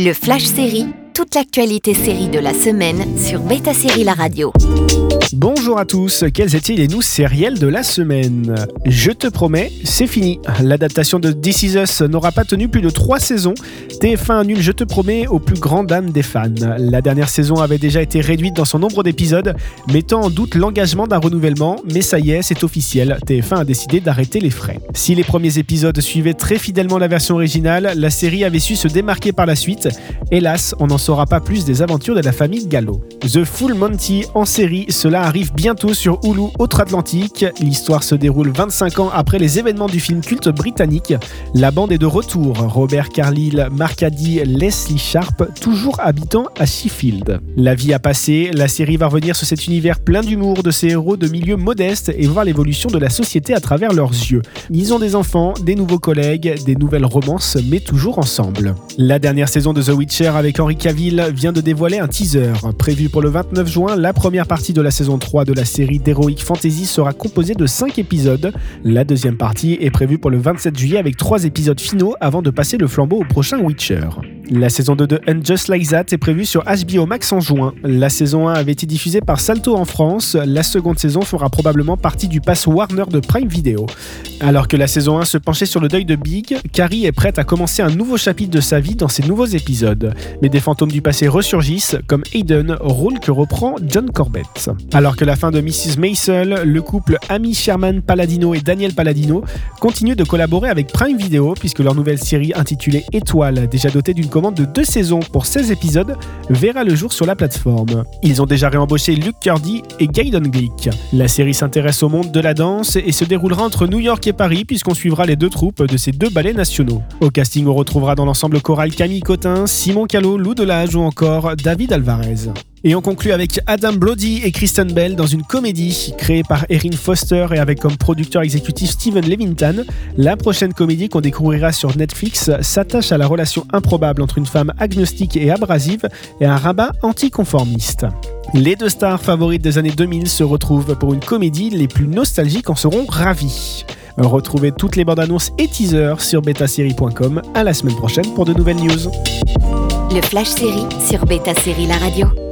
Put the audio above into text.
Le Flash Série, toute l'actualité série de la semaine sur Beta Série La Radio. Bonjour à tous, quels étaient les news sériels de la semaine? Je te promets, c'est fini. L'adaptation de This Is Us n'aura pas tenu plus de 3 saisons. TF1 annule, je te promets, aux plus grandes dames des fans. La dernière saison avait déjà été réduite dans son nombre d'épisodes, mettant en doute l'engagement d'un renouvellement, mais ça y est, c'est officiel, TF1 a décidé d'arrêter les frais. Si les premiers épisodes suivaient très fidèlement la version originale, la série avait su se démarquer par la suite. Hélas, on n'en saura pas plus des aventures de la famille Gallo. The Full Monty en série, cela arrive bientôt sur Hulu Outre-Atlantique. L'histoire se déroule 25 ans après les événements du film culte britannique. La bande est de retour. Robert Carlyle, Mark Addy, Leslie Sharp, toujours habitant à Sheffield. La vie a passé, la série va revenir sur cet univers plein d'humour de ces héros de milieux modestes et voir l'évolution de la société à travers leurs yeux. Ils ont des enfants, des nouveaux collègues, des nouvelles romances, mais toujours ensemble. La dernière saison de The Witcher avec Henry Cavill vient de dévoiler un teaser. Prévu pour le 29 juin, la première partie de la saison 3 de la série d'Heroic Fantasy sera composée de 5 épisodes. La deuxième partie est prévue pour le 27 juillet avec 3 épisodes finaux avant de passer le flambeau au prochain Witcher. La saison 2 de And Just Like That est prévue sur HBO Max en juin. La saison 1 avait été diffusée par Salto en France. La seconde saison fera probablement partie du pass Warner de Prime Video. Alors que la saison 1 se penchait sur le deuil de Big, Carrie est prête à commencer un nouveau chapitre de sa vie dans ses nouveaux épisodes. Mais des fantômes du passé ressurgissent, comme Aiden, rôle que reprend John Corbett. Alors que la fin de Mrs. Maisel, le couple Amy Sherman Palladino et Daniel Palladino continue de collaborer avec Prime Video puisque leur nouvelle série intitulée Étoile, déjà dotée d'une de deux saisons pour 16 épisodes verra le jour sur la plateforme. Ils ont déjà réembauché Luke Curdy et Gaydon Glick. La série s'intéresse au monde de la danse et se déroulera entre New York et Paris puisqu'on suivra les deux troupes de ces deux ballets nationaux. Au casting, on retrouvera dans l'ensemble choral Camille Cotin, Simon Callot, Lou Delage ou encore David Alvarez. Et on conclut avec Adam Brody et Kristen Bell dans une comédie créée par Erin Foster et avec comme producteur exécutif Steven Levington. La prochaine comédie qu'on découvrira sur Netflix s'attache à la relation improbable entre une femme agnostique et abrasive et un rabbin anticonformiste. Les deux stars favorites des années 2000 se retrouvent pour une comédie, les plus nostalgiques en seront ravis. Retrouvez toutes les bandes annonces et teasers sur betasérie.com. À la semaine prochaine pour de nouvelles news. Le Flash Série sur Beta Série La Radio.